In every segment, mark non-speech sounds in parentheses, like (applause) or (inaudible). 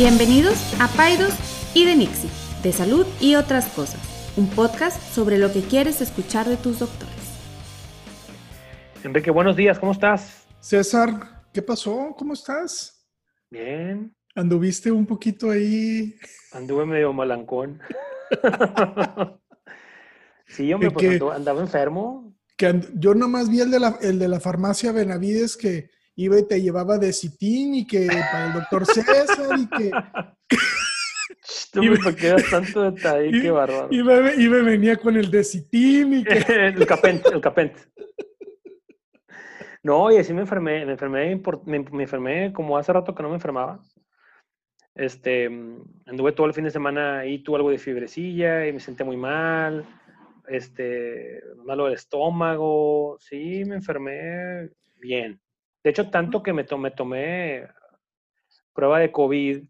Bienvenidos a Paidos y de Nixie, de salud y otras cosas, un podcast sobre lo que quieres escuchar de tus doctores. Enrique, buenos días, ¿cómo estás? César, ¿qué pasó? ¿Cómo estás? Bien. ¿Anduviste un poquito ahí? Anduve medio malancón. (laughs) sí, hombre, pues andaba enfermo. Que yo nomás vi el de, la, el de la farmacia Benavides que iba y te llevaba de citín y que para el doctor César y que... (laughs) Tú me quedas tanto detalle, qué bárbaro. Y me, y me, venía con el de citín y que... (laughs) el capent, el capent. No, y así me enfermé, me enfermé, me, me, enfermé como hace rato que no me enfermaba. Este, anduve todo el fin de semana y tuve algo de fibrecilla y me senté muy mal, este, malo del estómago, sí, me enfermé bien. De hecho, tanto que me tomé, tomé prueba de COVID,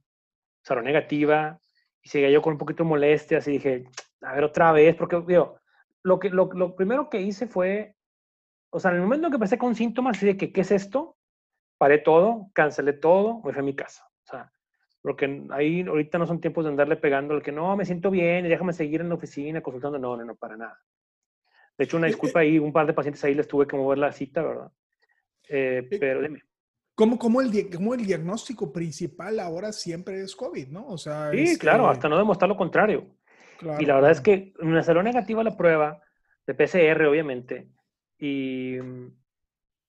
salió negativa, y seguía yo con un poquito de molestias y dije, a ver otra vez, porque digo, lo, que, lo, lo primero que hice fue, o sea, en el momento en que empecé con síntomas, de que, ¿qué es esto? Paré todo, cancelé todo, me fui a mi casa. O sea, porque ahí ahorita no son tiempos de andarle pegando al que no, me siento bien, déjame seguir en la oficina consultando. No, no, no, para nada. De hecho, una disculpa ahí, un par de pacientes ahí les tuve que mover la cita, ¿verdad? Eh, pero dime. ¿Cómo, cómo, el, el diagnóstico principal ahora siempre es COVID, no? O sea, sí, claro, hasta no demostrar lo contrario. y la verdad es que me salió negativa la prueba de PCR, obviamente. Y,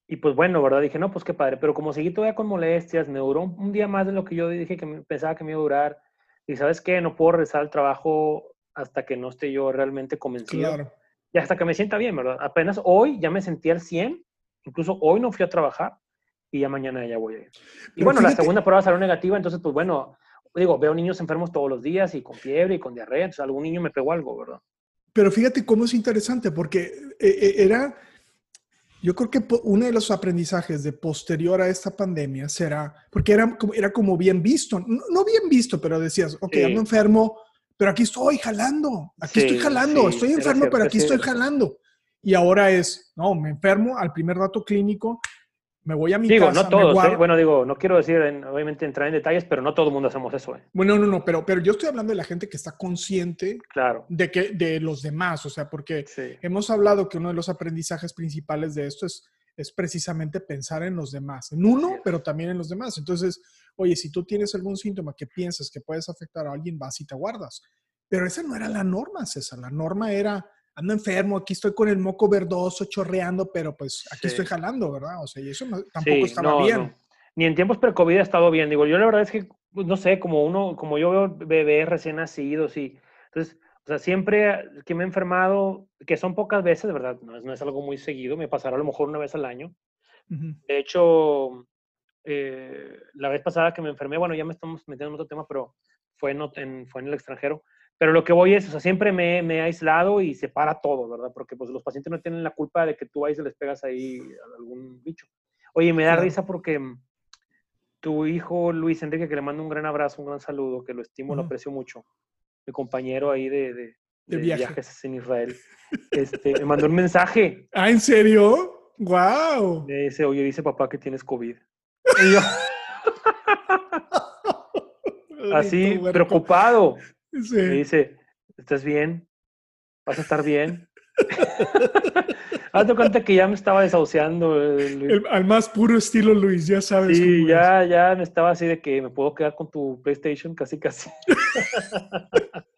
y pues bueno, ¿verdad? Dije, no, pues qué padre. Pero como seguí todavía con molestias, me duró un, día más de lo que yo dije que pensaba que me iba a durar. Y sabes qué, no puedo regresar al trabajo hasta que no esté yo realmente convencido. Claro. Y hasta que me sienta bien, ¿verdad? Apenas hoy ya me sentí al 100 Incluso hoy no fui a trabajar y ya mañana ya voy a ir. Y bueno, la segunda prueba salió negativa, entonces pues bueno, digo, veo niños enfermos todos los días y con fiebre y con diarrea, entonces algún niño me pegó algo, ¿verdad? Pero fíjate cómo es interesante, porque eh, eh, era, yo creo que uno de los aprendizajes de posterior a esta pandemia será, porque era, era como bien visto, no, bien visto, pero decías, ok, ando enfermo, pero aquí estoy jalando, aquí estoy jalando, estoy enfermo, pero aquí estoy jalando. Y ahora es, no, me enfermo al primer dato clínico, me voy a mi digo, casa. no todos, ¿eh? bueno, digo, no quiero decir, obviamente, entrar en detalles, pero no todo el mundo hacemos eso. ¿eh? Bueno, no, no, pero, pero yo estoy hablando de la gente que está consciente claro. de, que, de los demás, o sea, porque hemos hablado que uno de los aprendizajes principales de esto es, es precisamente pensar en los demás, en uno, pero también en los demás. Entonces, oye, si tú tienes algún síntoma que piensas que puedes afectar a alguien, vas y te guardas. Pero esa no era la norma, César. La norma era ando enfermo, aquí estoy con el moco verdoso, chorreando, pero pues aquí estoy jalando, ¿verdad? O sea, y eso tampoco estaba bien. Ni en tiempos pre-COVID ha estado bien. Digo, yo la verdad es que, pues, no sé, como uno, como yo veo bebés recién nacidos y, entonces, o sea, siempre que me he enfermado, que son pocas veces, ¿verdad? No es, no es algo muy seguido, me pasará a lo mejor una vez al año. De hecho, eh, la vez pasada que me enfermé, bueno, ya me estamos metiendo en otro tema, pero fue en, fue en el extranjero. Pero lo que voy es, o sea, siempre me, me, he aislado y separa todo, ¿verdad? Porque pues los pacientes no tienen la culpa de que tú ahí se les pegas ahí a algún bicho. Oye, me da risa porque mm, tu hijo Luis Enrique, que le mando un gran abrazo, un gran saludo, que lo estimo, lo aprecio mucho, mi compañero ahí de, de, viajes en Israel, (laughs) este, me mandó un mensaje. ¿Ah, en serio? ¡Wow! Me dice, oye, dice papá que tienes COVID. (laughs) Y yo, así, preocupado. Me dice, ¿estás bien? ¿Vas a estar bien? (laughs) Hazte cuenta que ya me estaba desahuciando. al más puro estilo Luis, ya sabes. Sí, ya, ya me estaba así de que me puedo quedar con tu PlayStation, casi, casi. (laughs)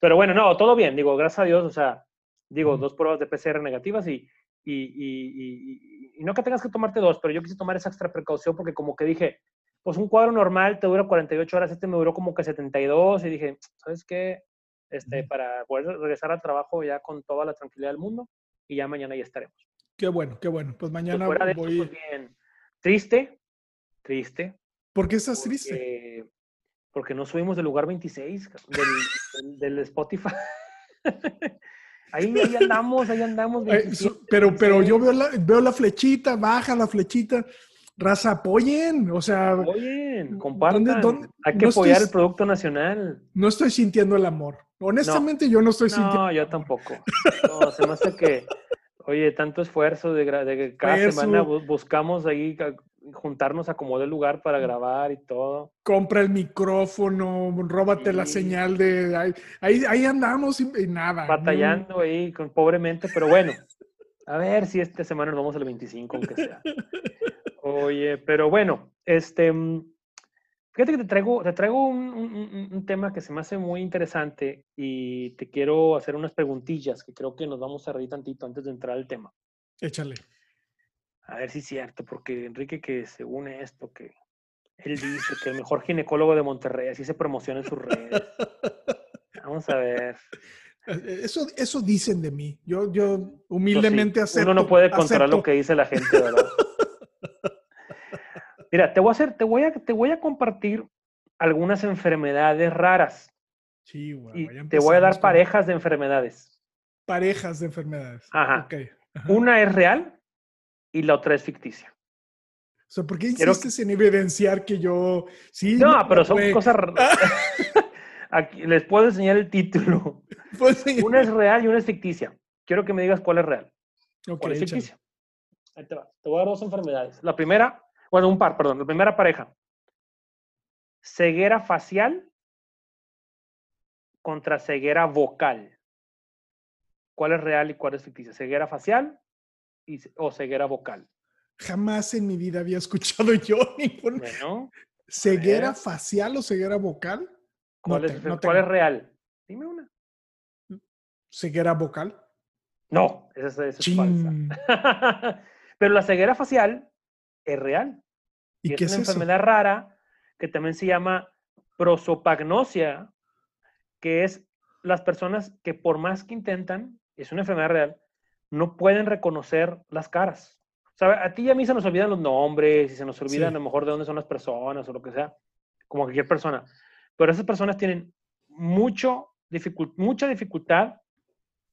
Pero bueno, no, todo bien, digo, gracias a Dios, o sea, digo, dos pruebas de PCR negativas y, y, y, y, no que tengas que tomarte dos, pero yo quise tomar esa extra precaución porque como que dije, pues un cuadro normal te dura 48 horas, este me duró como que 72 y dije, ¿sabes qué? Este, para poder regresar al trabajo ya con toda la tranquilidad del mundo y ya mañana ya estaremos. Qué bueno, qué bueno. Pues mañana voy... pues bien. Triste, triste. ¿Por qué estás triste? Porque no subimos del lugar 26 del, del, Spotify. (laughs) Ahí, ahí, andamos, ahí andamos. (laughs) pero, pero yo veo la, veo la flechita, baja la flechita raza, apoyen, o sea... Apoyen, compartan. Hay que apoyar el producto nacional. No estoy sintiendo el amor. Honestamente, yo no estoy sintiendo... No, yo tampoco. No, se me hace que, oye, tanto esfuerzo de, de que cada semana buscamos ahí juntarnos, acomodar el lugar para grabar y todo. Compra el micrófono, róbate la señal de... Ahí, ahí, andamos y, nada. Batallando ahí, con, pobremente, pero bueno. A ver si esta semana nos vamos al 25, aunque sea. (laughs) Oye, pero bueno, este... Mm, fíjate que te traigo, te traigo un, un, tema que se me hace muy interesante y te quiero hacer unas preguntillas que creo que nos vamos a reír tantito antes de entrar al tema. Échale. A ver si es cierto, porque Enrique que según esto, que él dice que el mejor ginecólogo de Monterrey, así se promociona en sus redes. (laughs) Vamos a ver. Eh, eso, eso dicen de mí. Yo, yo humildemente pues Uno no puede controlar lo que dice la gente, ¿verdad? (laughs) Mira, te voy a hacer, te voy a, te voy a compartir algunas enfermedades raras. Sí, güey. te voy a dar parejas de enfermedades. Parejas de enfermedades. Ajá. Una es real y la otra es ficticia. O sea, ¿por qué insistes en evidenciar que yo sí? No, pero son cosas. (laughs) (laughs) Aquí, les puedo enseñar el título. (laughs) Una es real y una es ficticia. Quiero que me digas cuál es real. ¿Cuál es ficticia? Ahí te va. Te voy a dar dos enfermedades. La primera, bueno, un par, perdón. La primera pareja. Ceguera facial contra ceguera vocal. ¿Cuál es real y cuál es ficticia? Ceguera facial o ceguera vocal. Jamás en mi vida había escuchado yo (laughs) ningún... ¿Ceguera facial o ceguera vocal? ¿Cuál, es, ¿Cuál es real? Dime una. ¿Ceguera vocal? No, esa, es falsa. (laughs) Pero la ceguera facial es real. ¿Y, qué es, una enfermedad rara que también se llama prosopagnosia, que es las personas que por más que intentan, es una enfermedad real, no pueden reconocer las caras. O sea, a ti y a mí se nos olvidan los nombres y se nos olvidan a lo mejor de dónde son las personas o lo que sea, como cualquier persona. Pero esas personas tienen mucho mucha dificultad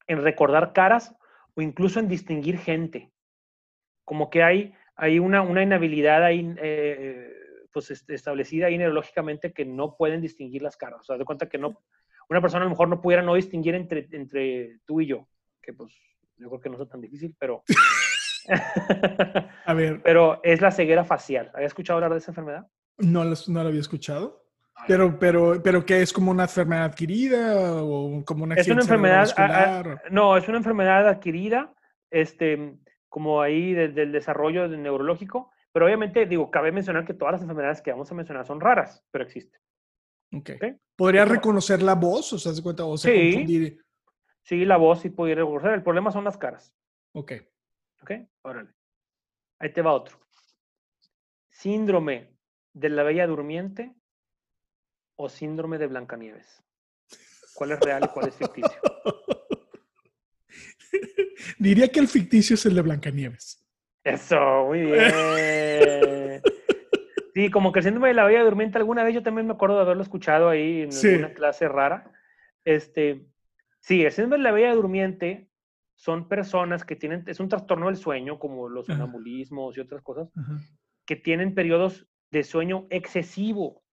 en recordar caras o incluso en distinguir gente. Como que hay, hay una, una inhabilidad ahí, eh, pues establecida ahí neurológicamente que no pueden distinguir las caras. O sea, de cuenta que no, una persona a lo mejor no pudiera no distinguir entre, entre tú y yo, que pues yo creo que no es tan difícil, pero... (laughs) a ver. Pero es la ceguera facial. ¿Había escuchado hablar de esa enfermedad? No, no lo había escuchado. Pero, pero, pero que es como una enfermedad adquirida o como una es una enfermedad no es una enfermedad adquirida este como ahí del desarrollo neurológico pero obviamente digo cabe mencionar que todas las enfermedades que vamos a mencionar son raras pero existen okay. podría reconocer la voz o sea se cuenta o sí. Sí, la voz sí puede reconocer. El problema son las caras. Ok. Ok, órale. Ahí te va otro. Síndrome de la Bella Durmiente o síndrome de Blancanieves. ¿Cuál es real y cuál es ficticio? (laughs) Diría que el ficticio es el de Blancanieves. Eso, muy bien. (laughs) Sí, como que el síndrome de la Bella Durmiente, alguna vez yo también me acuerdo de haberlo escuchado ahí en una clase rara. Este, Sí, el síndrome de la bella durmiente son personas que tienen, es un trastorno del sueño, como los sonambulismos y otras cosas, que tienen periodos de sueño excesivo,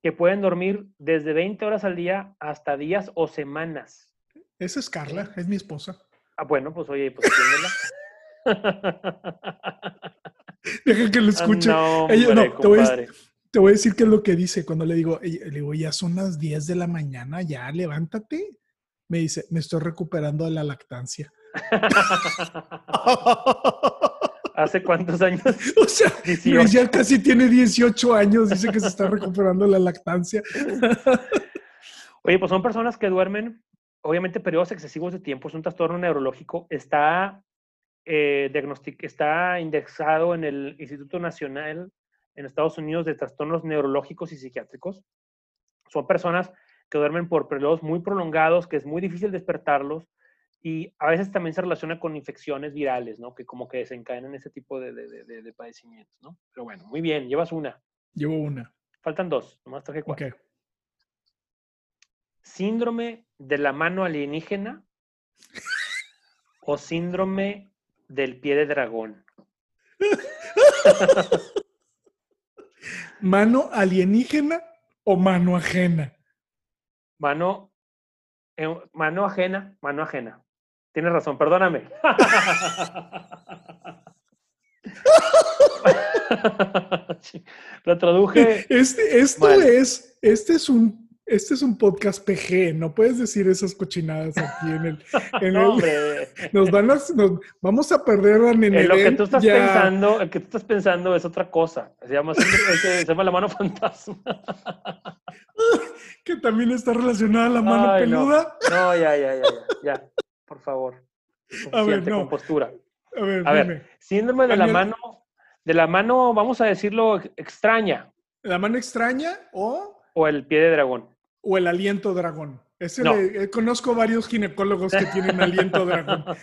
que pueden dormir desde 20 horas al día hasta días o semanas. Esa es Carla, es mi esposa. Ah, bueno, pues oye, pues (laughs) Deja que lo escuche. no, te, voy a, te, voy a, decir qué es lo que dice cuando le digo, le digo, ya son las 10 de la mañana, ya levántate me dice, me estoy recuperando de la lactancia. (laughs) ¿Hace cuántos años? (laughs) O sea, ya casi tiene 18 años, dice que se está recuperando de la lactancia. Oye, pues son personas que duermen, obviamente, periodos excesivos de tiempo, es un trastorno neurológico, está, eh, está indexado en el Instituto Nacional en Estados Unidos de Trastornos Neurológicos y Psiquiátricos. Son personas que duermen por periodos muy prolongados, que es muy difícil despertarlos y a veces también se relaciona con infecciones virales, ¿no? Que como que desencadenan ese tipo de, de, padecimientos, ¿no? Pero bueno, muy bien, llevas una. Llevo una. Faltan dos, nomás traje cuatro. Síndrome de la mano alienígena o síndrome del pie de dragón. ¿Mano alienígena o mano ajena? Mano, eh, mano ajena, mano ajena. Tienes razón, perdóname. (laughs) (laughs) Lo traduje. Este, esto es, este es un este es un podcast PG, no puedes decir esas cochinadas aquí en el. (laughs) En no, el nos van a, nos, vamos a perder a Nenel. Lo que tú estás pensando, el que tú estás pensando es otra cosa. Se llama, se llama la mano fantasma. (laughs) que también está relacionada a la mano peluda. No. ya, ya, ya, ya, por favor. A ver, no. Con postura. A ver, a ver síndrome de la mano, de la mano, vamos a decirlo, extraña. ¿La mano extraña o? O el pie de dragón o el aliento dragón. Ese eh, conozco varios ginecólogos que tienen aliento dragón. (laughs)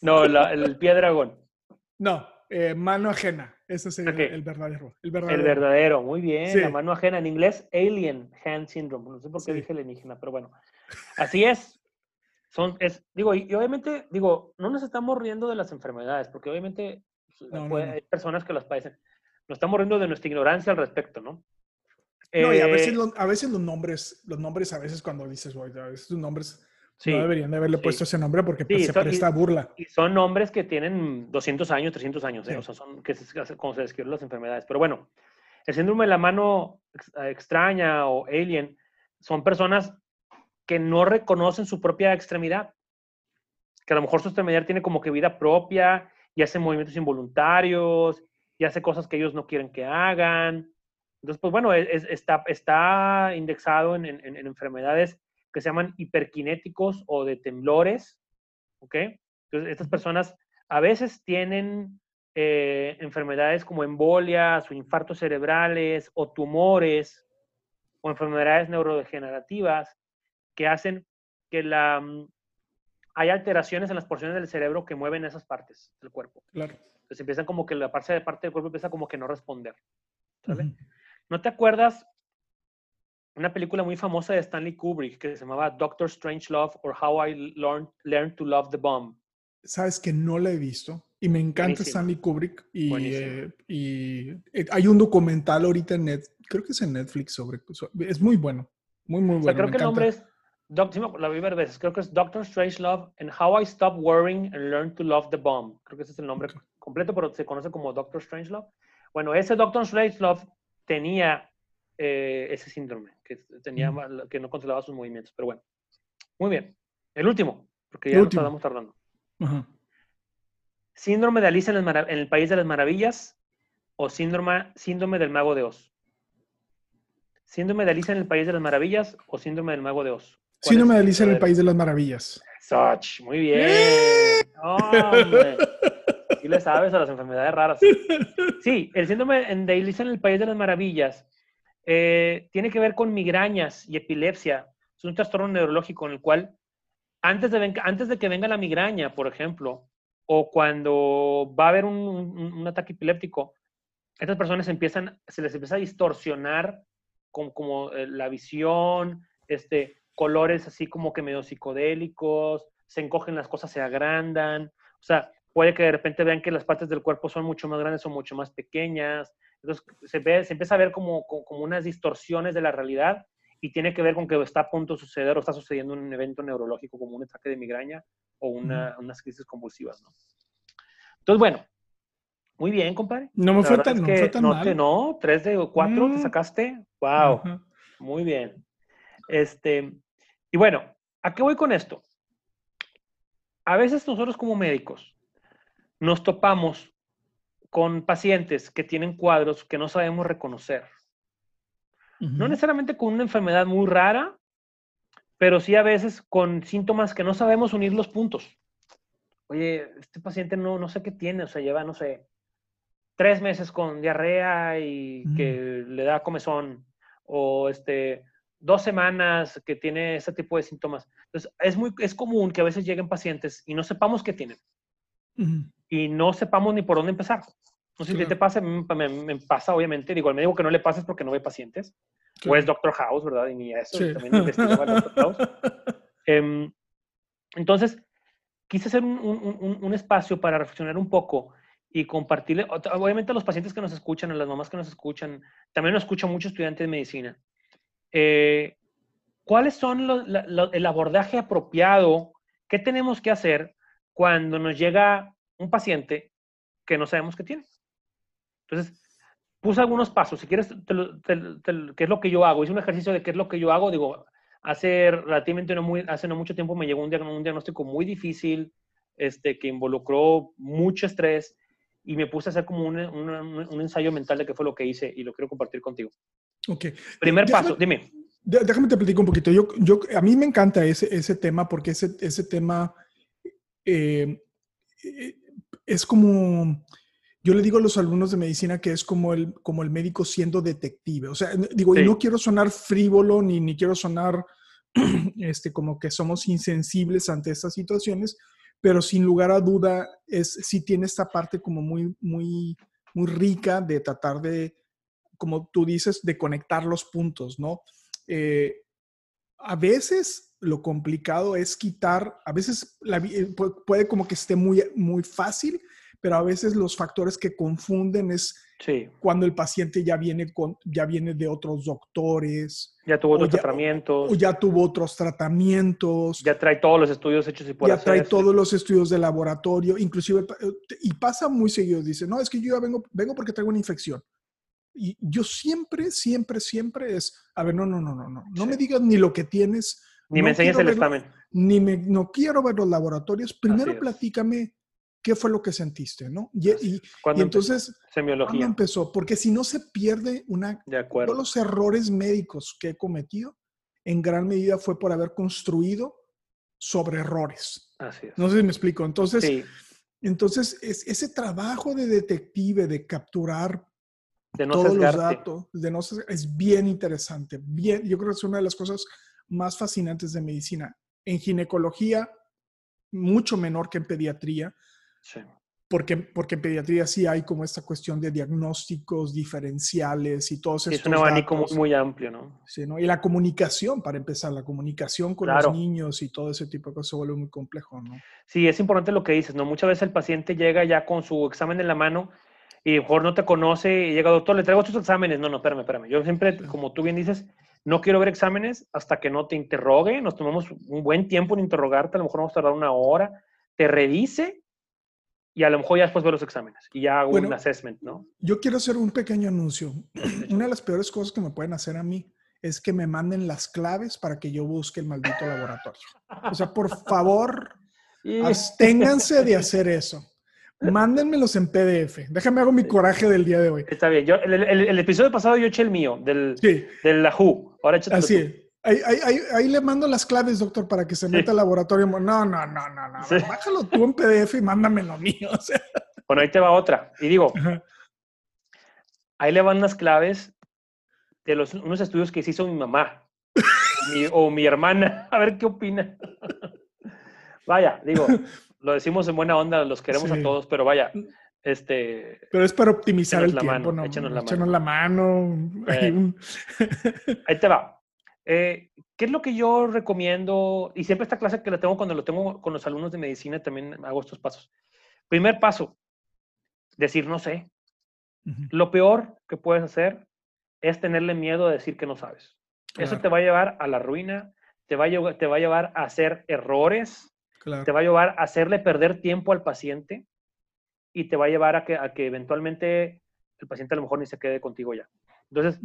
No, el pie dragón. No, eh, mano ajena. Ese es el, verdadero, el, verdadero. El verdadero. muy bien. La mano ajena en inglés, alien hand syndrome. No sé por qué dije alienígena, pero bueno. Así es. Son, es, digo, y, obviamente, digo, no nos estamos riendo de las enfermedades, porque obviamente pues, hay personas que las padecen. Nos estamos riendo de nuestra ignorancia al respecto, ¿no? No, y a veces, eh, a veces los nombres, los nombres a veces cuando dices, a veces los nombres no deberían de haberle puesto ese nombre porque pues, se presta burla. Y son nombres que tienen 200 años, 300 años, ¿eh? o sea, son que se, como se describen las enfermedades. Pero bueno, el síndrome de la mano eh, extraña o alien son personas que no reconocen su propia extremidad, que a lo mejor su extremidad tiene como que vida propia y hace movimientos involuntarios y hace cosas que ellos no quieren que hagan entonces, pues bueno, está, está indexado en, enfermedades que se llaman hiperkinéticos o de temblores, ¿ok? Entonces, estas personas a veces tienen eh, enfermedades como embolias o infartos cerebrales o tumores o enfermedades neurodegenerativas que hacen que la, mm, hay alteraciones en las porciones del cerebro que mueven esas partes del cuerpo. Claro. Entonces empiezan como que la parte, de parte del cuerpo empieza como que no responder. ¿Sale? ¿No te acuerdas una película muy famosa de Stanley Kubrick que se llamaba Doctor Strange Love or How I Learned, to Love the Bomb? Sabes que no la he visto y me encanta Stanley Kubrick y, eh, y, eh, hay un documental ahorita en Netflix, creo que es en Netflix sobre, es muy bueno, muy muy bueno. creo que el nombre es la vi ver veces, creo que es Doctor Strange Love and How I Stopped Worrying and Learned to Love the Bomb. Creo que ese es el nombre completo, pero se conoce como Doctor Strange Love. Bueno, ese Doctor Strange Love tenía eh, ese síndrome, que, tenía, que no controlaba sus movimientos. Pero bueno, muy bien. El último, porque ya nos estamos tardando. Síndrome de Alicia en el, País de las Maravillas o síndrome, síndrome del Mago de Oz. Síndrome de Alicia en el País de las Maravillas o síndrome del Mago de Oz. Síndrome de Alicia en el País de las Maravillas. Soch, muy bien. Y le sabes a las enfermedades raras. Sí, el síndrome de Alicia en el País de las Maravillas eh, tiene que ver con migrañas y epilepsia. Es un trastorno neurológico en el cual antes de, antes de que venga la migraña, por ejemplo, o cuando va a haber un, ataque epiléptico, estas personas empiezan, se les empieza a distorsionar como eh, la visión, este, colores así como que medio psicodélicos, se encogen las cosas, se agrandan. O sea, puede que de repente vean que las partes del cuerpo son mucho más grandes o mucho más pequeñas. Entonces se, ve, se empieza a ver como, como, unas distorsiones de la realidad y tiene que ver con que está a punto de suceder o está sucediendo un evento neurológico como un ataque de migraña o una, unas crisis convulsivas. ¿no? Entonces, bueno, muy bien, compadre. No me fue tan, no fue tan no, mal. no, tres de cuatro te mm. sacaste. Wow, muy bien. Este, y bueno, ¿a qué voy con esto? A veces nosotros como médicos nos topamos con pacientes que tienen cuadros que no sabemos reconocer. No necesariamente con una enfermedad muy rara, pero sí a veces con síntomas que no sabemos unir los puntos. Oye, este paciente no, no sé qué tiene, o sea, lleva, no sé, tres meses con diarrea y que le da comezón, o este, dos semanas que tiene ese tipo de síntomas. Entonces, es, muy, es común que a veces lleguen pacientes y no sepamos qué tienen y no sepamos ni por dónde empezar. No sé si te pasa, me, pasa obviamente, digo, al médico que no le pases porque no ve pacientes, o es Doctor House, ¿verdad? Y ni eso, también investigaba Doctor House. (laughs) Em, entonces, quise hacer un, un, un, espacio para reflexionar un poco y compartirle, obviamente a los pacientes que nos escuchan, a las mamás que nos escuchan, también nos escuchan muchos estudiantes de medicina. Eh, ¿Cuáles son el abordaje apropiado? ¿Qué tenemos que hacer cuando nos llega un paciente que no sabemos qué tiene. Entonces, puse algunos pasos. Si quieres, ¿qué es lo que yo hago? Hice un ejercicio de qué es lo que yo hago. Digo, hace relativamente no, muy, hace no mucho tiempo me llegó un, diagnóstico muy difícil, este, que involucró mucho estrés y me puse a hacer como un, un, ensayo mental de qué fue lo que hice y lo quiero compartir contigo. Ok. Primer paso, dime. Déjame te platico un poquito. Yo, yo, a mí me encanta ese, ese tema porque ese, ese tema eh, eh, es como, yo le digo a los alumnos de medicina que es como el, como el médico siendo detective. O sea, digo, y no quiero sonar frívolo ni, ni quiero sonar (clears throat) este, como que somos insensibles ante estas situaciones, pero sin lugar a duda es, sí tiene esta parte como muy, muy, muy rica de tratar de, como tú dices, de conectar los puntos, ¿no? Eh, a veces lo complicado es quitar, a veces eh, puede como que esté muy, muy fácil, pero a veces los factores que confunden es cuando el paciente ya viene, con, ya viene de otros doctores. Ya tuvo otros tratamientos. O ya tuvo otros tratamientos. Ya trae todos los estudios hechos y por Ya trae todos los estudios de laboratorio, inclusive, eh, y pasa muy seguido, dice, no, es que yo ya vengo, vengo porque traigo una infección. Y yo siempre, siempre, siempre es, a ver, no, no, no, no, no, no me digas ni lo que tienes. Ni me enseñes el examen. Ni me, no quiero ver los laboratorios. Primero platícame qué fue lo que sentiste, ¿no? Y, y, entonces, semiología. empezó? Porque si no se pierde una... De acuerdo. Todos los errores médicos que he cometido, en gran medida fue por haber construido sobre errores. Así es. No sé si me explico. Entonces, entonces es, ese trabajo de detective, de capturar de no todos los datos, de no es bien interesante. Bien, yo creo que es una de las cosas más fascinantes de medicina. En ginecología, mucho menor que en pediatría. Sí. Porque, porque en pediatría sí hay como esta cuestión de diagnósticos diferenciales y todo eso. Es un abanico muy, amplio, ¿no? Sí, ¿no? Y la comunicación, para empezar, la comunicación con los niños y todo ese tipo de cosas se vuelve muy complejo, ¿no? Sí, es importante lo que dices, ¿no? Muchas veces el paciente llega ya con su examen en la mano y mejor no te conoce y llega, doctor, le traigo estos exámenes. No, no, espérame, espérame. Yo siempre, como tú bien dices, no quiero ver exámenes hasta que no te interrogue. Nos tomamos un buen tiempo en interrogarte, a lo mejor vamos a tardar una hora, te revise y a lo mejor ya después ver los exámenes y ya hago un assessment, ¿no? Yo quiero hacer un pequeño anuncio. (clears throat) Una de las peores cosas que me pueden hacer a mí es que me manden las claves para que yo busque el maldito laboratorio. O sea, por favor, (laughs) absténganse de hacer eso. Mándenmelos en PDF. Déjame hago mi coraje del día de hoy. Está bien. Yo, el, episodio pasado yo eché el mío, del, sí. del la Ahora échate Así Ahí, ahí, ahí, le mando las claves, doctor, para que se meta al laboratorio. No, no, no, no, no. Bájalo tú en PDF y mándame lo mío. (laughs) Bueno, ahí te va otra. Y digo, ahí le van las claves de los, unos estudios que hizo mi mamá o mi hermana. (laughs) A ver qué opina. (laughs) Vaya, digo, lo decimos en buena onda, los queremos a todos, pero vaya, mm. este... Pero es para optimizar el tiempo, ¿no? Échanos la mano. (laughs) Eh, ahí te va. Eh, ¿Qué es lo que yo recomiendo? Y siempre esta clase que la tengo cuando lo tengo con los alumnos de medicina, también hago estos pasos. Primer paso, decir no sé. Lo peor que puedes hacer es tenerle miedo a decir que no sabes. Eso te va a llevar a la ruina, te va a, te va a llevar a hacer errores, te va a llevar a hacerle perder tiempo al paciente y te va a llevar a que, a que eventualmente el paciente a lo mejor ni se quede contigo ya. Entonces,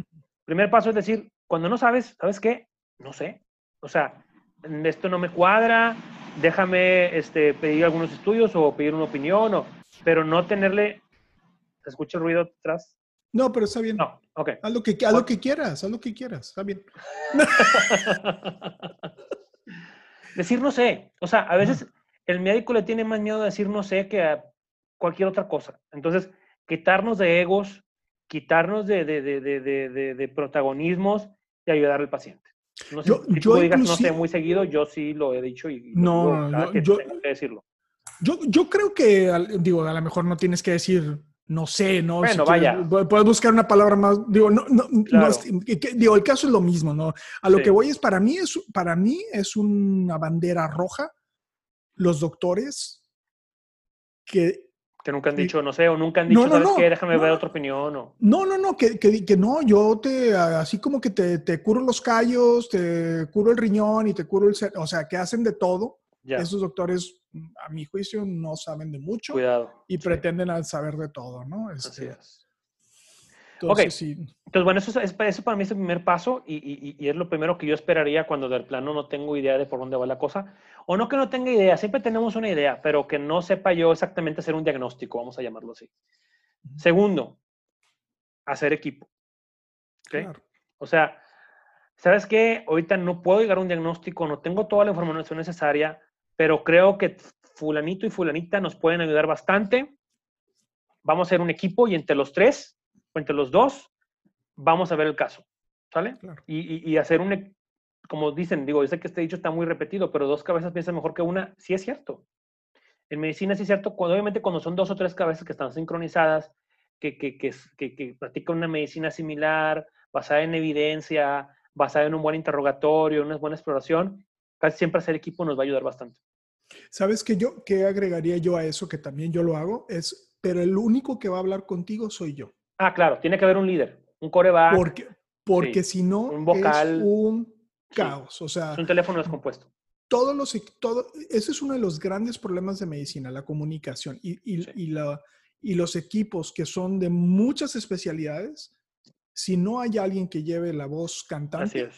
primer paso es decir, cuando no sabes, ¿sabes qué? No sé. O sea, esto no me cuadra, déjame este, pedir algunos estudios o pedir una opinión, o, pero no tenerle... ¿Se escucha el ruido atrás? No, pero está bien. No, ok. Haz lo que, haz lo que quieras, haz lo que quieras, está bien. (laughs) decir no sé. O sea, a veces el médico le tiene más miedo a decir no sé que a cualquier otra cosa. Entonces, quitarnos de egos, quitarnos de, de, de, de protagonismos y ayudar al paciente. No sé, yo, si tú digas no sé muy seguido, yo sí lo he dicho y no, no yo, tengo que decirlo. Yo, yo creo que, digo, a lo mejor no tienes que decir no sé, ¿no? Bueno, vaya. puedes buscar una palabra más, digo, no, no, digo, el caso es lo mismo, ¿no? A lo que voy es, para mí es, para mí es una bandera roja los doctores que... Que nunca han dicho, no sé, o nunca han dicho, no, ¿sabes qué? Déjame ver otra opinión, o... No, no, no, que, que, que, no, yo te, así como que te, te curo los callos, te curo el riñón y te curo el... O sea, que hacen de todo. Esos doctores a mi juicio, no saben de mucho Cuidado, y pretenden saber de todo, ¿no? Este, Entonces, Entonces, bueno, eso, es, eso para mí es el primer paso y, y, es lo primero que yo esperaría cuando del plano no tengo idea de por dónde va la cosa. O no que no tenga idea, siempre tenemos una idea, pero que no sepa yo exactamente hacer un diagnóstico, vamos a llamarlo así. Segundo, hacer equipo. O sea, ¿sabes qué? Ahorita no puedo llegar a un diagnóstico, no tengo toda la información necesaria, pero creo que fulanito y fulanita nos pueden ayudar bastante. Vamos a ser un equipo y entre los tres, o entre los dos, vamos a ver el caso. ¿Sale? Y, hacer un, e, como dicen, digo, yo sé que este dicho está muy repetido, pero dos cabezas piensan mejor que una. Sí es cierto. En medicina sí es cierto, obviamente cuando son dos o tres cabezas que están sincronizadas, que, que, que, que, practican una medicina similar, basada en evidencia, basada en un buen interrogatorio, una buena exploración, casi siempre hacer equipo nos va a ayudar bastante. ¿Sabes qué, yo, qué agregaría yo a eso, que también yo lo hago? Es, pero el único que va a hablar contigo soy yo. Ah, claro, tiene que haber un líder, un coreback. Porque, porque si no, un vocal, es un caos. O sea, es un teléfono descompuesto. Todos los, todo, ese es uno de los grandes problemas de medicina, la comunicación y, y, y, la, y los equipos que son de muchas especialidades. Si no hay alguien que lleve la voz cantante,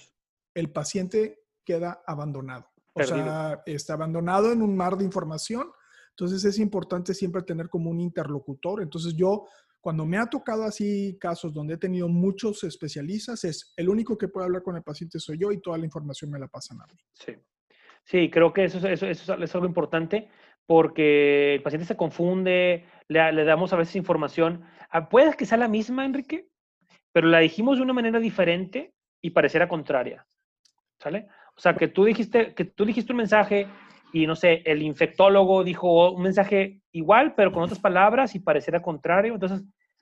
el paciente queda abandonado. O sea, está abandonado en un mar de información. Entonces es importante siempre tener como un interlocutor. Entonces yo, cuando me ha tocado así casos donde he tenido muchos especialistas, es el único que puede hablar con el paciente soy yo y toda la información me la pasan a mí. Sí, sí creo que eso, eso, eso es algo importante porque el paciente se confunde, le, le damos a veces información. Ah, puede que sea la misma, Enrique, pero la dijimos de una manera diferente y pareciera contraria. ¿Sale? O sea, que tú dijiste, que tú dijiste un mensaje y no sé, el infectólogo dijo un mensaje igual, pero con otras palabras y pareciera contrario. Entonces,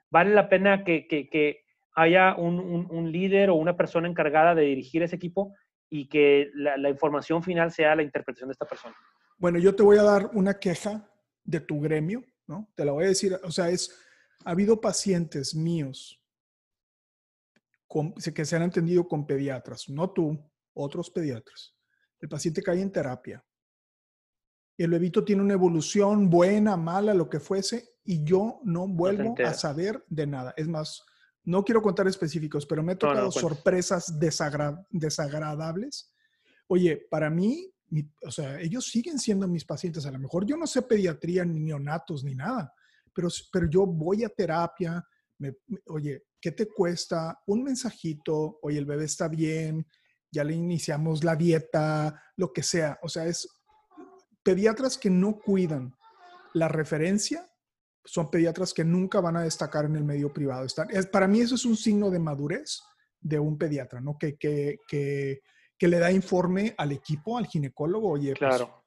vale la pena que, que, haya un, un, líder o una persona encargada de dirigir ese equipo y que la, información final sea la interpretación de esta persona. Bueno, yo te voy a dar una queja de tu gremio, ¿no? Te la voy a decir, o sea, es, ha habido pacientes míos que se han entendido con pediatras, no tú, otros pediatras. El paciente cae en terapia. El bebito tiene una evolución buena, mala, lo que fuese, y yo no vuelvo a saber de nada. Es más, no quiero contar específicos, pero me he tocado sorpresas desagradables. Oye, para mí, o sea, ellos siguen siendo mis pacientes. A lo mejor yo no sé pediatría ni neonatos ni nada, pero, pero yo voy a terapia. oye, ¿qué te cuesta? Un mensajito, oye, el bebé está bien, ya le iniciamos la dieta, lo que sea. O sea, es pediatras que no cuidan la referencia, son pediatras que nunca van a destacar en el medio privado. es, para mí eso es un signo de madurez de un pediatra, ¿no? Que, que, que, que le da informe al equipo, al ginecólogo, oye, pues, claro.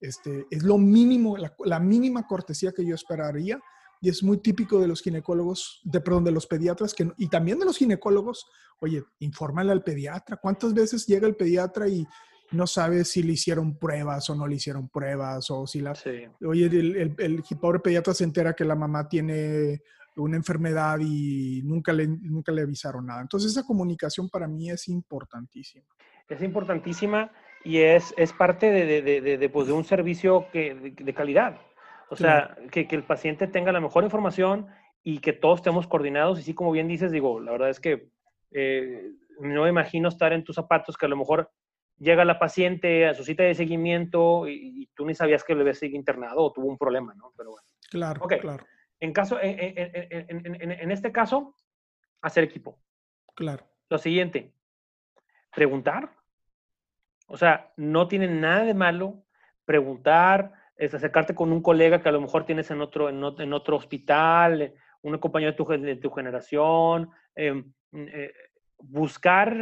este, es lo mínimo, la, la mínima cortesía que yo esperaría y es muy típico de los ginecólogos, de, perdón, de los pediatras que, y también de los ginecólogos, oye, infórmale al pediatra. ¿Cuántas veces llega el pediatra y no sabe si le hicieron pruebas o no le hicieron pruebas? O si la... Oye, el, el, pobre pediatra se entera que la mamá tiene una enfermedad y nunca le, nunca le avisaron nada. Entonces esa comunicación para mí es importantísima. Es importantísima y es, es parte de, de, de, pues, de un servicio que, de calidad. O sea, que, que, el paciente tenga la mejor información y que todos estemos coordinados. Y sí, como bien dices, digo, la verdad es que eh, no me imagino estar en tus zapatos, que a lo mejor llega la paciente a su cita de seguimiento y, tú ni sabías que el bebé sigue internado o tuvo un problema, ¿no? Pero bueno. Claro, claro. En, caso, en, en, en, en este caso, hacer equipo. Claro. Lo siguiente, preguntar. O sea, no tiene nada de malo preguntar, es acercarte con un colega que a lo mejor tienes en otro, en, en otro hospital, eh, un compañero de tu, de tu generación, em, eh, buscar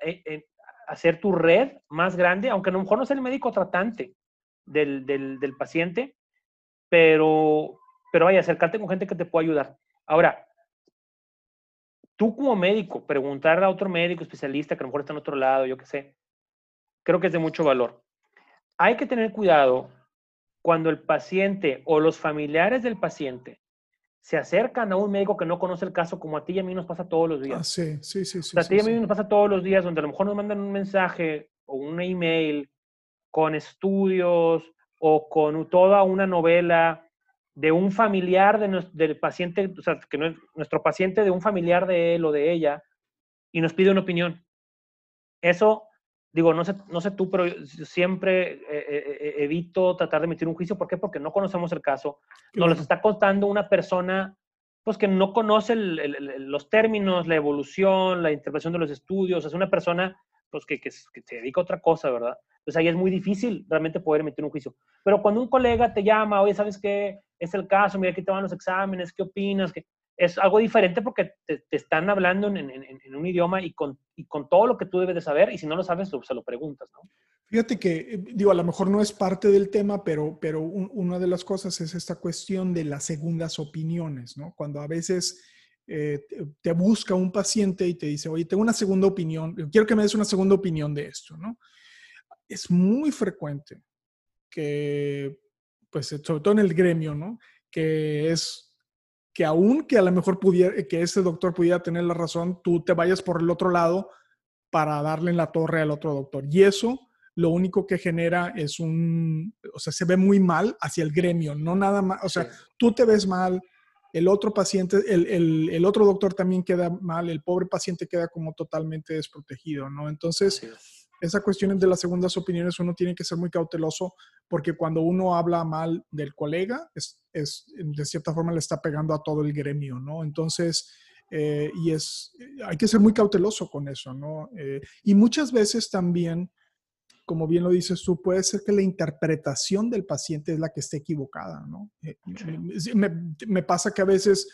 eh, hacer tu red más grande, aunque a lo mejor no sea el médico tratante del, del, del, paciente, pero, pero vaya, acercarte con gente que te pueda ayudar. Ahora, tú como médico, preguntar a otro médico especialista que a lo mejor está en otro lado, yo qué sé, creo que es de mucho valor. Hay que tener cuidado cuando el paciente o los familiares del paciente se acercan a un médico que no conoce el caso, como a ti y a mí nos pasa todos los días. Ah, sí, sí, sí. sí a ti y a mí nos pasa todos los días, donde a lo mejor nos mandan un mensaje o un email con estudios o con toda una novela de un familiar de del paciente, o sea, que no nuestro paciente de un familiar de él o de ella, y nos pide una opinión. Eso, digo, no sé, no sé tú, pero siempre eh, eh, eh, evito tratar de emitir un juicio. ¿Por qué? Porque no conocemos el caso. Nos lo está contando una persona pues que no conoce los términos, la evolución, la interpretación de los estudios. Es una persona pues que, que, que se dedica a otra cosa, ¿verdad? Entonces ahí es muy difícil realmente poder emitir un juicio. Pero cuando un colega te llama, oye, ¿sabes qué? Es el caso, mira, aquí te van los exámenes, ¿qué opinas? que Es algo diferente porque te, están hablando en, en, un idioma y con, y con todo lo que tú debes de saber y si no lo sabes, se lo preguntas, ¿no? Fíjate que, eh, digo, a lo mejor no es parte del tema, pero, pero una de las cosas es esta cuestión de las segundas opiniones, ¿no? Cuando a veces eh, te busca un paciente y te dice, oye, tengo una segunda opinión, quiero que me des una segunda opinión de esto, ¿no? es muy frecuente que, pues, sobre todo en el gremio, ¿no? Que es que aún que a lo mejor pudiera, que ese doctor pudiera tener la razón, tú te vayas por el otro lado para darle en la torre al otro doctor. Y eso lo único que genera es un, o sea, se ve muy mal hacia el gremio, no nada más, o sea, tú te ves mal, el otro paciente, el, el, el, otro doctor también queda mal, el pobre paciente queda como totalmente desprotegido, ¿no? Entonces, esa cuestión de las segundas opiniones uno tiene que ser muy cauteloso porque cuando uno habla mal del colega, es, es de cierta forma le está pegando a todo el gremio, ¿no? Entonces, eh, y es, hay que ser muy cauteloso con eso, ¿no? Eh, y muchas veces también, como bien lo dices tú, puede ser que la interpretación del paciente es la que esté equivocada, ¿no? Eh, me, me pasa que a veces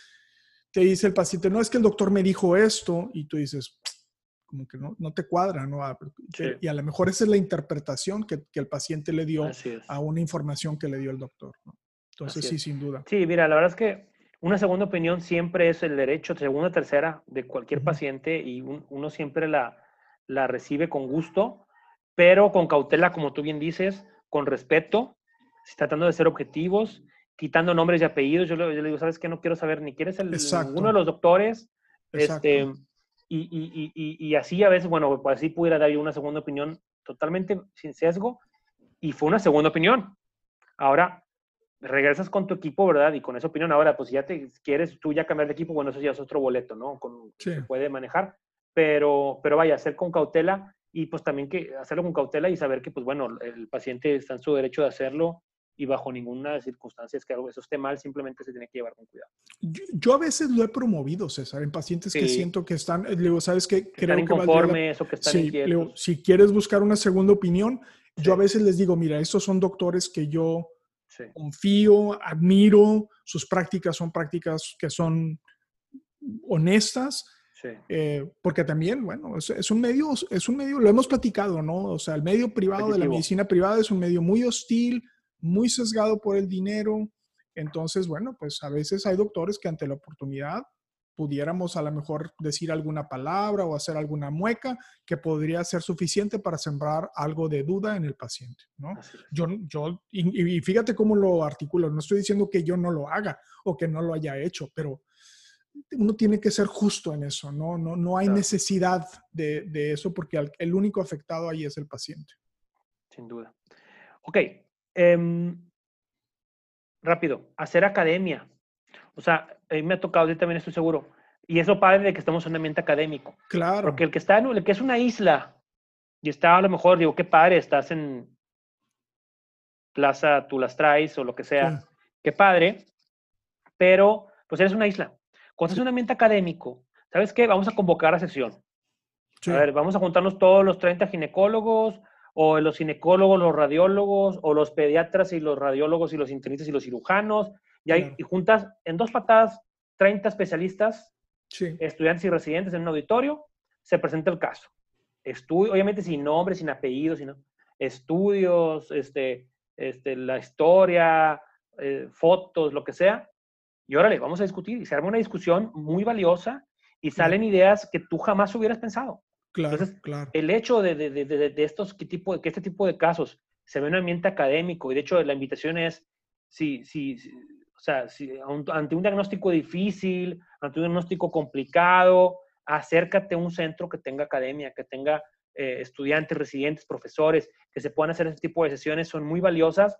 te dice el paciente, no es que el doctor me dijo esto, y tú dices, como que no, no te cuadra, ¿no? Ah, y a lo mejor esa es la interpretación que, que el paciente le dio a una información que le dio el doctor, ¿no? Entonces, sí, sin duda. Sí, mira, la verdad es que una segunda opinión siempre es el derecho, segunda, tercera, de cualquier paciente y uno siempre la, la recibe con gusto, pero con cautela, como tú bien dices, con respeto, tratando de ser objetivos, quitando nombres y apellidos. Yo le, digo, ¿sabes qué? No quiero saber ni quién es el, ninguno de los doctores. Este, y, y, y, y, así a veces, bueno, pues así pudiera dar yo una segunda opinión totalmente sin sesgo y fue una segunda opinión. Ahora, regresas con tu equipo, ¿verdad? Y con esa opinión, ahora, pues si ya te quieres tú ya cambiar de equipo, bueno, eso ya es otro boleto, ¿no? Con, Se puede manejar, pero, pero vaya, hacer con cautela y pues también que hacerlo con cautela y saber que, pues bueno, el paciente está en su derecho de hacerlo y bajo ninguna circunstancia es que algo eso esté mal, simplemente se tiene que llevar con cuidado. Yo, a veces lo he promovido, César, en pacientes que siento que están, le digo, ¿sabes qué? Creo están inconformes o que están sí, si quieres buscar una segunda opinión, yo a veces les digo, mira, estos son doctores que yo confío, admiro, sus prácticas son prácticas que son honestas, eh, porque también, bueno, es, un medio, es un medio, lo hemos platicado, ¿no? O sea, el medio privado de la medicina privada es un medio muy hostil, muy sesgado por el dinero. Entonces, bueno, pues a veces hay doctores que ante la oportunidad pudiéramos a lo mejor decir alguna palabra o hacer alguna mueca que podría ser suficiente para sembrar algo de duda en el paciente, ¿no? Yo, yo y, fíjate cómo lo articulo, no estoy diciendo que yo no lo haga o que no lo haya hecho, pero uno tiene que ser justo en eso, ¿no? No, no hay necesidad de, de, eso porque el único afectado ahí es el paciente. Sin duda. Ok, Em, rápido, hacer academia. O sea, a mí me ha tocado, yo también estoy seguro. Y eso padre de que estemos en un ambiente académico. Claro. Porque el que está en, el que es una isla y está a lo mejor, digo, qué padre, estás en Plaza Tú las traes o lo que sea. Qué padre. Pero, pues eres una isla. Cuando en un ambiente académico, ¿sabes qué? Vamos a convocar a sesión. A ver, vamos a juntarnos todos los 30 ginecólogos, o los ginecólogos, los radiólogos, o los pediatras y los radiólogos y los internistas y los cirujanos, y, hay, y juntas en dos patadas 30 especialistas, estudiantes y residentes en un auditorio, se presenta el caso. Estudio, obviamente sin nombre, sin apellidos, sino estudios, este, este, la historia, eh, fotos, lo que sea. Y órale, vamos a discutir. Y se arma una discusión muy valiosa y salen ideas que tú jamás hubieras pensado. Claro, claro. El hecho de, de, de, de estos, que, tipo, que este tipo de casos se ve en un ambiente académico, y de hecho la invitación es, si, si, o sea, si, ante un diagnóstico difícil, ante un diagnóstico complicado, acércate a un centro que tenga academia, que tenga eh, estudiantes, residentes, profesores, que se puedan hacer este tipo de sesiones, son muy valiosas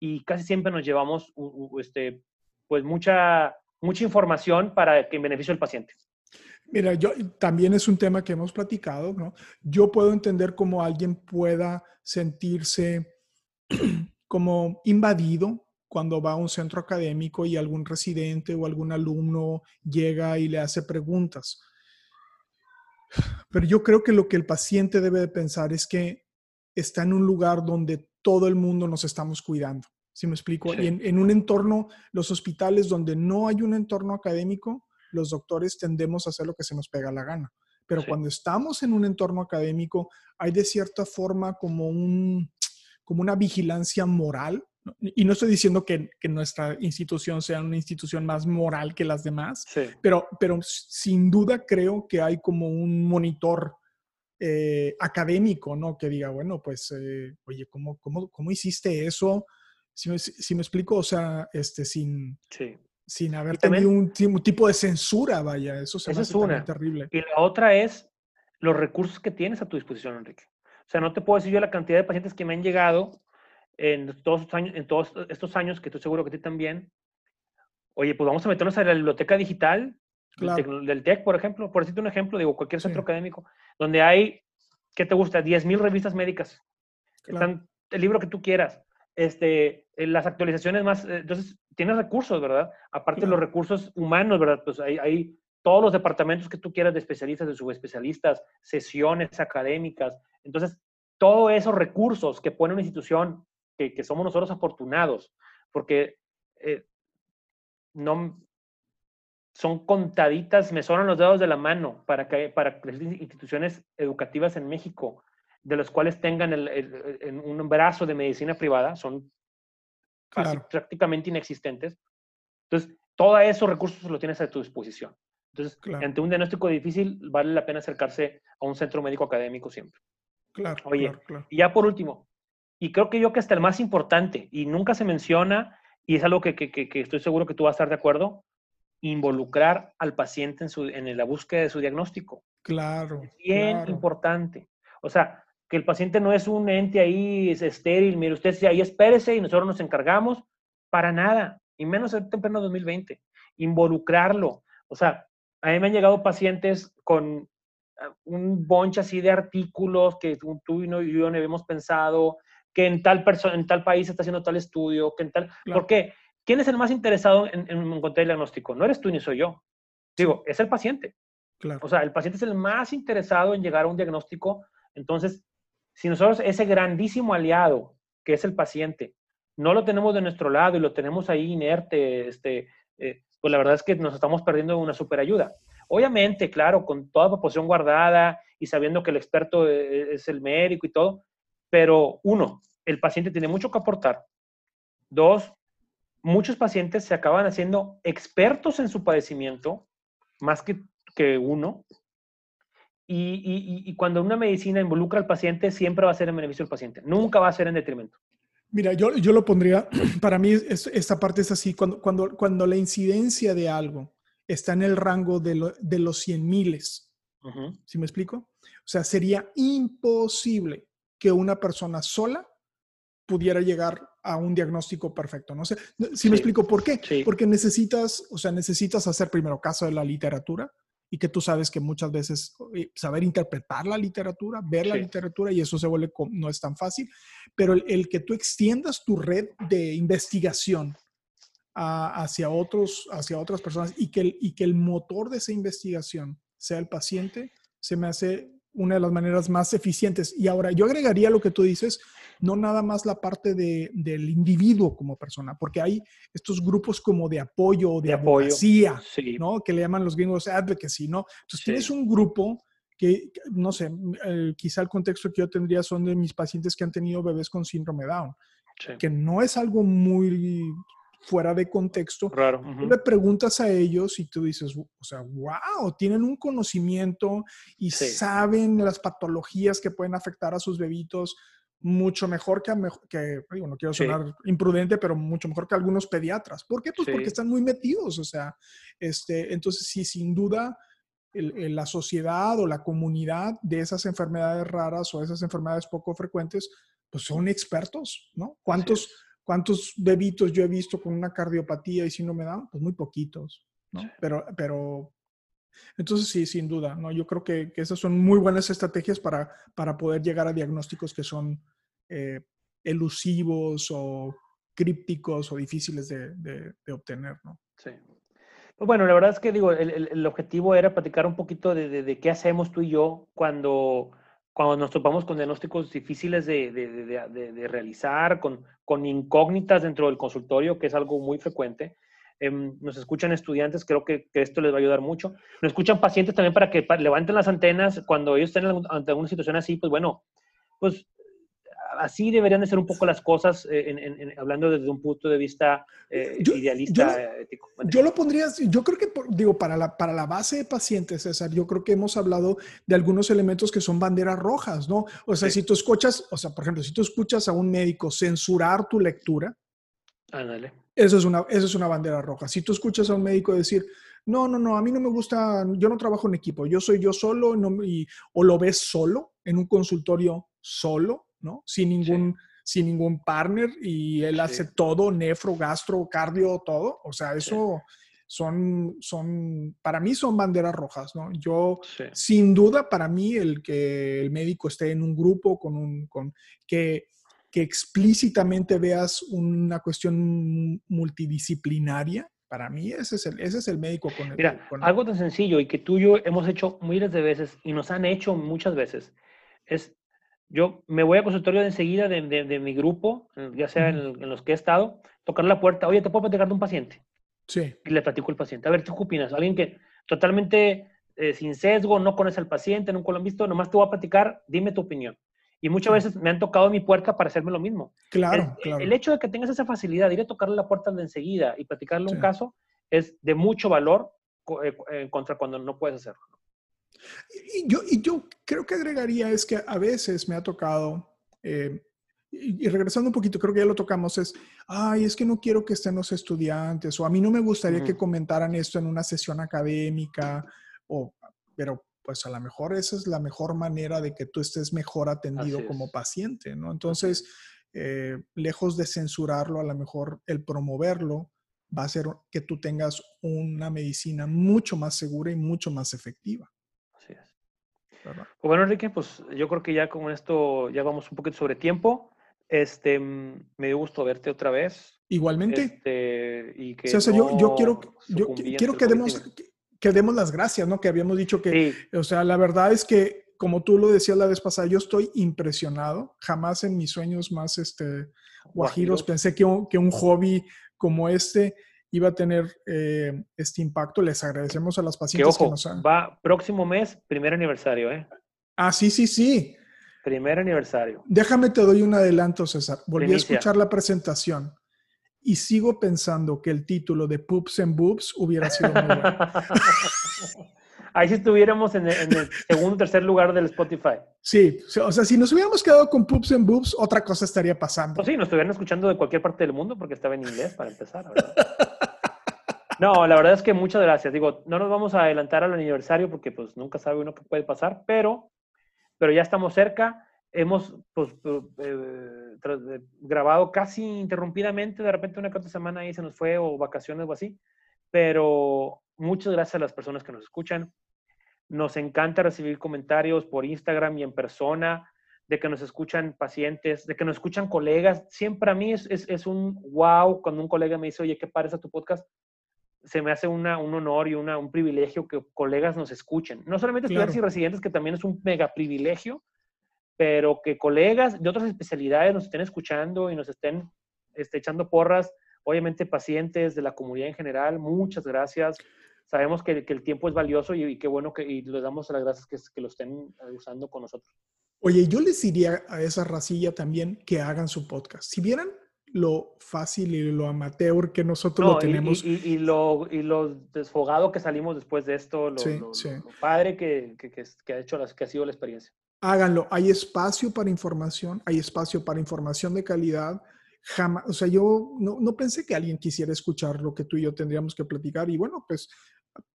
y casi siempre nos llevamos este, pues mucha, mucha información para que en beneficio del paciente. Mira, yo también es un tema que hemos platicado, ¿no? Yo puedo entender cómo alguien pueda sentirse (clears throat) como invadido cuando va a un centro académico y algún residente o algún alumno llega y le hace preguntas. Pero yo creo que lo que el paciente debe de pensar es que está en un lugar donde todo el mundo nos estamos cuidando. ¿Sí me explico? Y en, un entorno, los hospitales donde no hay un entorno académico, los doctores tendemos a hacer lo que se nos pega la gana. Pero cuando estamos en un entorno académico, hay de cierta forma como, un, como una vigilancia moral. Y no estoy diciendo que, nuestra institución sea una institución más moral que las demás, pero, pero sin duda creo que hay como un monitor eh, académico, ¿no? Que diga, bueno, pues, eh, oye, ¿cómo, cómo, cómo hiciste eso? Si me, si me, explico, o sea, este, sin, sin haber tenido un, tipo de censura, vaya, eso se me hace es terrible. Y la otra es los recursos que tienes a tu disposición, Enrique. O sea, no te puedo decir yo la cantidad de pacientes que me han llegado en todos estos años, en todos estos años que estoy seguro que tú también. Oye, pues vamos a meternos a la biblioteca digital del, TEC, por ejemplo, por decirte un ejemplo, digo, cualquier centro académico, donde hay, ¿qué te gusta? 10.000 revistas médicas. Están el libro que tú quieras. Este, las actualizaciones más, eh, entonces tienes recursos, ¿verdad? Aparte de los recursos humanos, ¿verdad? Pues hay, hay, todos los departamentos que tú quieras de especialistas, de subespecialistas, sesiones académicas. Entonces, todos esos recursos que pone una institución, que, que somos nosotros afortunados, porque eh, no, son contaditas, me sonan los dedos de la mano para que para instituciones educativas en México, de los cuales tengan el, un brazo de medicina privada, son prácticamente inexistentes. Entonces, todos esos recursos los tienes a tu disposición. Entonces, ante un diagnóstico difícil, vale la pena acercarse a un centro médico académico siempre. Claro. Oye, claro, y ya por último, y creo que yo que hasta el más importante, y nunca se menciona, y es algo que, que, que, estoy seguro que tú vas a estar de acuerdo, involucrar al paciente en, su, en la búsqueda de su diagnóstico. Claro. Es bien importante. O sea, que el paciente no es un ente ahí, es estéril, mire, usted ahí espérese y nosotros nos encargamos, para nada, y menos en temprano 2020. Involucrarlo. O sea, a mí me han llegado pacientes con ah, un bonche así de artículos que tú y yo no habíamos pensado, que en tal, en tal país está haciendo tal estudio, que en tal... ¿Por qué? ¿Quién es el más interesado en, encontrar el diagnóstico? No eres tú ni soy yo. Digo, es el paciente. Claro. O sea, el paciente es el más interesado en llegar a un diagnóstico. Entonces, si nosotros ese grandísimo aliado, que es el paciente, no lo tenemos de nuestro lado y lo tenemos ahí inerte, este, eh, pues la verdad es que nos estamos perdiendo una super ayuda. Obviamente, claro, con toda proporción guardada y sabiendo que el experto eh, es el médico y todo, pero uno, el paciente tiene mucho que aportar. Dos, muchos pacientes se acaban haciendo expertos en su padecimiento, más que, que uno. Y, cuando una medicina involucra al paciente, siempre va a ser en beneficio del paciente, nunca va a ser en detrimento. Mira, yo, yo lo pondría, (clears throat) para mí esta parte es así, cuando, cuando, cuando la incidencia de algo está en el rango de, de los 100 miles, ¿sí me explico? O sea, sería imposible que una persona sola pudiera llegar a un diagnóstico perfecto. No sé si me explico por qué. Porque necesitas, o sea, necesitas hacer primero caso de la literatura y que tú sabes que muchas veces saber interpretar la literatura, ver la literatura y eso se vuelve, no es tan fácil, pero el, que tú extiendas tu red de investigación hacia, otros, hacia otras personas y que, el, y que el motor de esa investigación sea el paciente, se me hace una de las maneras más eficientes. Y ahora yo agregaría lo que tú dices, no nada más la parte de, del individuo como persona, porque hay estos grupos como de apoyo, de, de ¿no? Que le llaman los gringos advocacy, ¿no? Entonces tienes un grupo que, no sé, eh, quizá el contexto que yo tendría son de mis pacientes que han tenido bebés con síndrome Down, que no es algo muy fuera de contexto. Raro. Tú le preguntas a ellos y tú dices, o sea, wow, tienen un conocimiento y saben las patologías que pueden afectar a sus bebitos mucho mejor que, que digo, no quiero sonar imprudente, pero mucho mejor que algunos pediatras. ¿Por qué? Pues porque están muy metidos, o sea, este, entonces sí, sin duda, la sociedad o la comunidad de esas enfermedades raras o esas enfermedades poco frecuentes, pues son expertos, ¿no? ¿Cuántos, ¿Cuántos bebitos yo he visto con una cardiopatía y si no me dan? Pues muy poquitos, ¿no? Pero, pero, entonces sí, sin duda, ¿no? Yo creo que, esas son muy buenas estrategias para, para poder llegar a diagnósticos que son eh, elusivos o crípticos o difíciles de, obtener, ¿no? Sí. Pues bueno, la verdad es que digo, el, objetivo era platicar un poquito de, qué hacemos tú y yo cuando, cuando nos topamos con diagnósticos difíciles de, realizar, con, con incógnitas dentro del consultorio, que es algo muy frecuente. Em, nos escuchan estudiantes, creo que, esto les va a ayudar mucho. Nos escuchan pacientes también para que levanten las antenas cuando ellos estén ante alguna situación así, pues bueno, pues así deberían de ser un poco las cosas, eh, hablando desde un punto de vista eh, idealista, yo, ético. Yo lo pondría, yo creo que, digo, para la, para la base de pacientes, César, yo creo que hemos hablado de algunos elementos que son banderas rojas, ¿no? O sea, si tú escuchas, o sea, por ejemplo, si tú escuchas a un médico censurar tu lectura, Ándale. Eso es, una, eso es una bandera roja. Si tú escuchas a un médico decir, no, no, no, a mí no me gusta, yo no trabajo en equipo, yo soy yo solo, y, o lo ves solo en un consultorio solo, ¿no? Sin ningún, sin ningún partner y él hace todo, nefro, gastro, cardio, todo. O sea, eso son, son, para mí son banderas rojas, ¿no? Yo, sin duda, para mí el que el médico esté en un grupo con un, con, que, que explícitamente veas una cuestión multidisciplinaria, para mí ese es el, ese es el médico con el... Mira, algo tan sencillo y que tú y yo hemos hecho miles de veces y nos han hecho muchas veces, es yo me voy a consultorio de enseguida de, de, mi grupo, ya sea en, los que he estado, tocar la puerta, oye, ¿te puedo platicar de un paciente? Sí. Y le platico al paciente. A ver, ¿tú qué opinas? Alguien que totalmente eh, sin sesgo, no conoce al paciente, nunca lo han visto, nomás te voy a platicar, dime tu opinión. Y muchas veces me han tocado mi puerta para hacerme lo mismo. Claro, el, claro. El hecho de que tengas esa facilidad de ir a tocarle la puerta de enseguida y platicarle un caso es de mucho valor eh, contra cuando no puedes hacerlo. Y yo, y yo creo que agregaría es que a veces me ha tocado, eh, y, regresando un poquito, creo que ya lo tocamos, es, ay, es que no quiero que estén los estudiantes, o a mí no me gustaría que comentaran esto en una sesión académica, o, pero pues a lo mejor esa es la mejor manera de que tú estés mejor atendido como paciente, ¿no? Entonces, eh, lejos de censurarlo, a lo mejor el promoverlo va a hacer que tú tengas una medicina mucho más segura y mucho más efectiva. Pues bueno, Enrique, pues yo creo que ya con esto ya vamos un poquito sobre tiempo. Este, mm, me dio gusto verte otra vez. Igualmente. Este, y que yo, yo, quiero, yo quiero que demos, que, demos las gracias, ¿no? Que habíamos dicho que, o sea, la verdad es que, como tú lo decías la vez pasada, yo estoy impresionado. Jamás en mis sueños más este, guajiros, pensé que que un hobby como este iba a tener eh, este impacto. Les agradecemos a las pacientes que, nos han... Va próximo mes, primer aniversario, ¿eh? Ah, sí, sí, sí. Primer aniversario. Déjame te doy un adelanto, César. Volví a escuchar la presentación y sigo pensando que el título de Poops and Boobs hubiera sido muy bueno. (laughs) Ahí sí estuviéramos en el, segundo o tercer lugar del Spotify. Sí, o sea, si nos hubiéramos quedado con Poops and Boobs, otra cosa estaría pasando. Pues sí, nos estuvieran escuchando de cualquier parte del mundo porque estaba en inglés para empezar. ¿verdad? No, la verdad es que muchas gracias. Digo, no nos vamos a adelantar al aniversario porque pues nunca sabe uno qué puede pasar, pero, pero ya estamos cerca. Hemos pues, eh, eh, grabado casi interrumpidamente, de repente una cuarta semana ahí se nos fue o vacaciones o así, pero muchas gracias a las personas que nos escuchan. Nos encanta recibir comentarios por Instagram y en persona, de que nos escuchan pacientes, de que nos escuchan colegas. Siempre a mí es, es, es un wow cuando un colega me dice, oye, ¿qué parece tu podcast? se me hace una, un honor y una, un privilegio que colegas nos escuchen. No solamente estudiantes y residentes, que también es un mega privilegio, pero que colegas de otras especialidades nos estén escuchando y nos estén este, echando porras. Obviamente pacientes de la comunidad en general, muchas gracias. Sabemos que, que el tiempo es valioso y, qué bueno que y les damos las gracias que, que lo estén usando con nosotros. Oye, yo les diría a esa racilla también que hagan su podcast. Si vieran lo fácil y lo amateur que nosotros lo tenemos. Y, y, lo, y lo desfogado que salimos después de esto, lo, padre que, que, que, ha hecho, que ha sido la experiencia. Háganlo. Hay espacio para información, hay espacio para información de calidad. Jamás, o sea, yo no, no pensé que alguien quisiera escuchar lo que tú y yo tendríamos que platicar. Y bueno, pues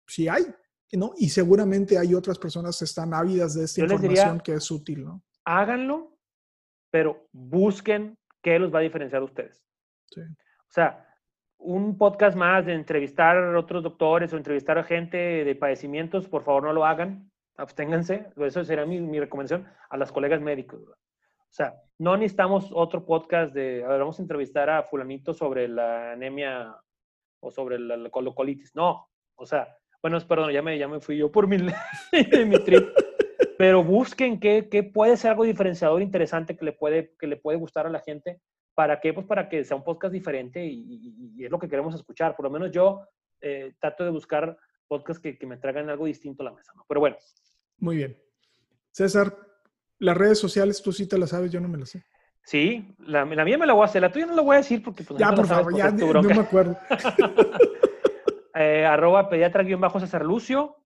sí hay, ¿no? Y seguramente hay otras personas que están ávidas de esta información que es útil, ¿no? Háganlo, pero busquen ¿qué los va a diferenciar a ustedes? O sea, un podcast más de entrevistar a otros doctores o entrevistar a gente de padecimientos, por favor no lo hagan, absténganse, eso sería mi, mi recomendación a las colegas médicos. O sea, no necesitamos otro podcast de, a ver, vamos a entrevistar a fulanito sobre la anemia o sobre la, colocolitis. No, o sea, bueno, perdón, ya me, ya me fui yo por mi, (laughs) mi trip. Pero busquen qué, qué, puede ser algo diferenciador, interesante, que le puede, que le puede gustar a la gente. ¿Para qué? Pues para que sea un podcast diferente y, y, es lo que queremos escuchar. Por lo menos yo eh, trato de buscar podcasts que, que, me traigan algo distinto a la mesa. ¿no? Pero bueno. Muy bien. César, las redes sociales, tú sí te las sabes, yo no me las sé. Sí, la, la, mía me la voy a hacer, la tuya no la voy a decir porque pues, ya, por favor, ya no me acuerdo. (laughs) eh, arroba pediatra-cesar Lucio,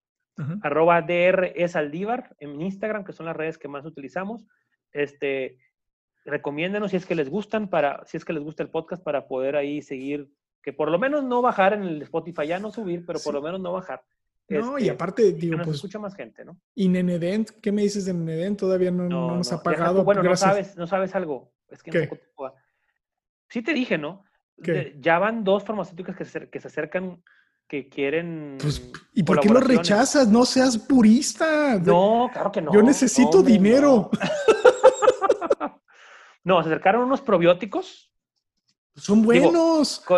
arroba DR es Aldívar en Instagram, que son las redes que más utilizamos. Este, recomiéndenos si es que les gustan, para, si es que les gusta el podcast, para poder ahí seguir, que por lo menos no bajar en el Spotify, ya no subir, pero por lo menos no bajar. No, y este, aparte, digo, nos pues. escucha más gente, ¿no? Y Nenedent, ¿qué me dices de Nenedent? Todavía no, no, nos ha pagado. Bueno, no sabes, no sabes algo. Es que ¿Qué? sí te dije, ¿no? Ya van dos farmacéuticas que se, que se acercan que quieren. Pues, ¿y por qué lo rechazas? No seas purista. No, claro que no. Yo necesito dinero. (laughs) No. se acercaron unos probióticos. Son buenos. (laughs)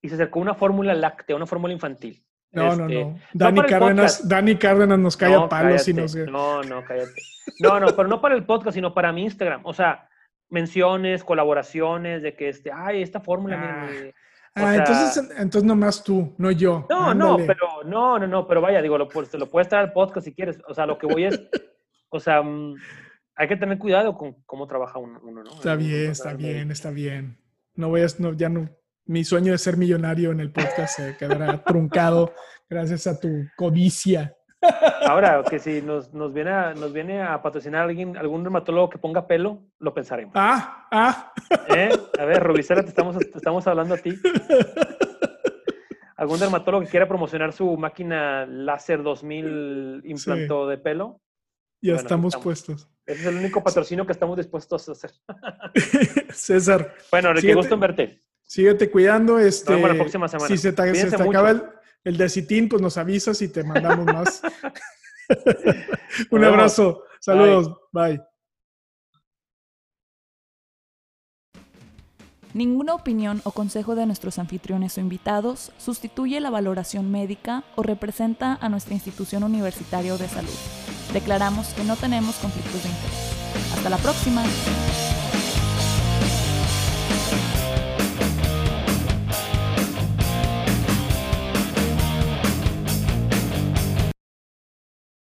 y se acercó una fórmula láctea, una fórmula infantil. No, no, este, no. Dani, Cárdenas, Dani Cárdenas nos cae a palos y no sé. No, no, cállate. No, no, pero no para el podcast, sino para mi Instagram. O sea, menciones, colaboraciones de que este, ay, esta fórmula. Ah, ah entonces, entonces nomás tú, no yo. No, no, pero no, no, no, pero vaya, digo, lo, lo puedes traer al podcast si quieres. O sea, lo que voy es, (laughs) o sea, mm, hay que tener cuidado con cómo trabaja uno, ¿no? Está bien, está bien, está bien. No voy a, no, ya no, mi sueño de ser millonario en el podcast se quedará (laughs) truncado gracias a tu codicia. Ahora, que si nos, nos, viene a, nos viene a patrocinar alguien, algún dermatólogo que ponga pelo, lo pensaremos. Ah, ah. ¿Eh? A ver, Rubicela, te estamos, estamos hablando a ti. ¿Algún dermatólogo que quiera promocionar su máquina láser 2000 implanto de pelo? Ya estamos, puestos. Ese es el único patrocinio que estamos dispuestos a hacer. (laughs) César. Bueno, qué gusto en verte. Síguete cuidando. Este, la próxima semana. Si se te, acaba el, el decitín, pues nos avisas y te mandamos más. (laughs) (laughs) Un abrazo. Saludos. Bye. Ninguna opinión o consejo de nuestros anfitriones o invitados sustituye la valoración médica o representa a nuestra institución universitaria o de salud. Declaramos que no tenemos conflictos de interés. Hasta la próxima.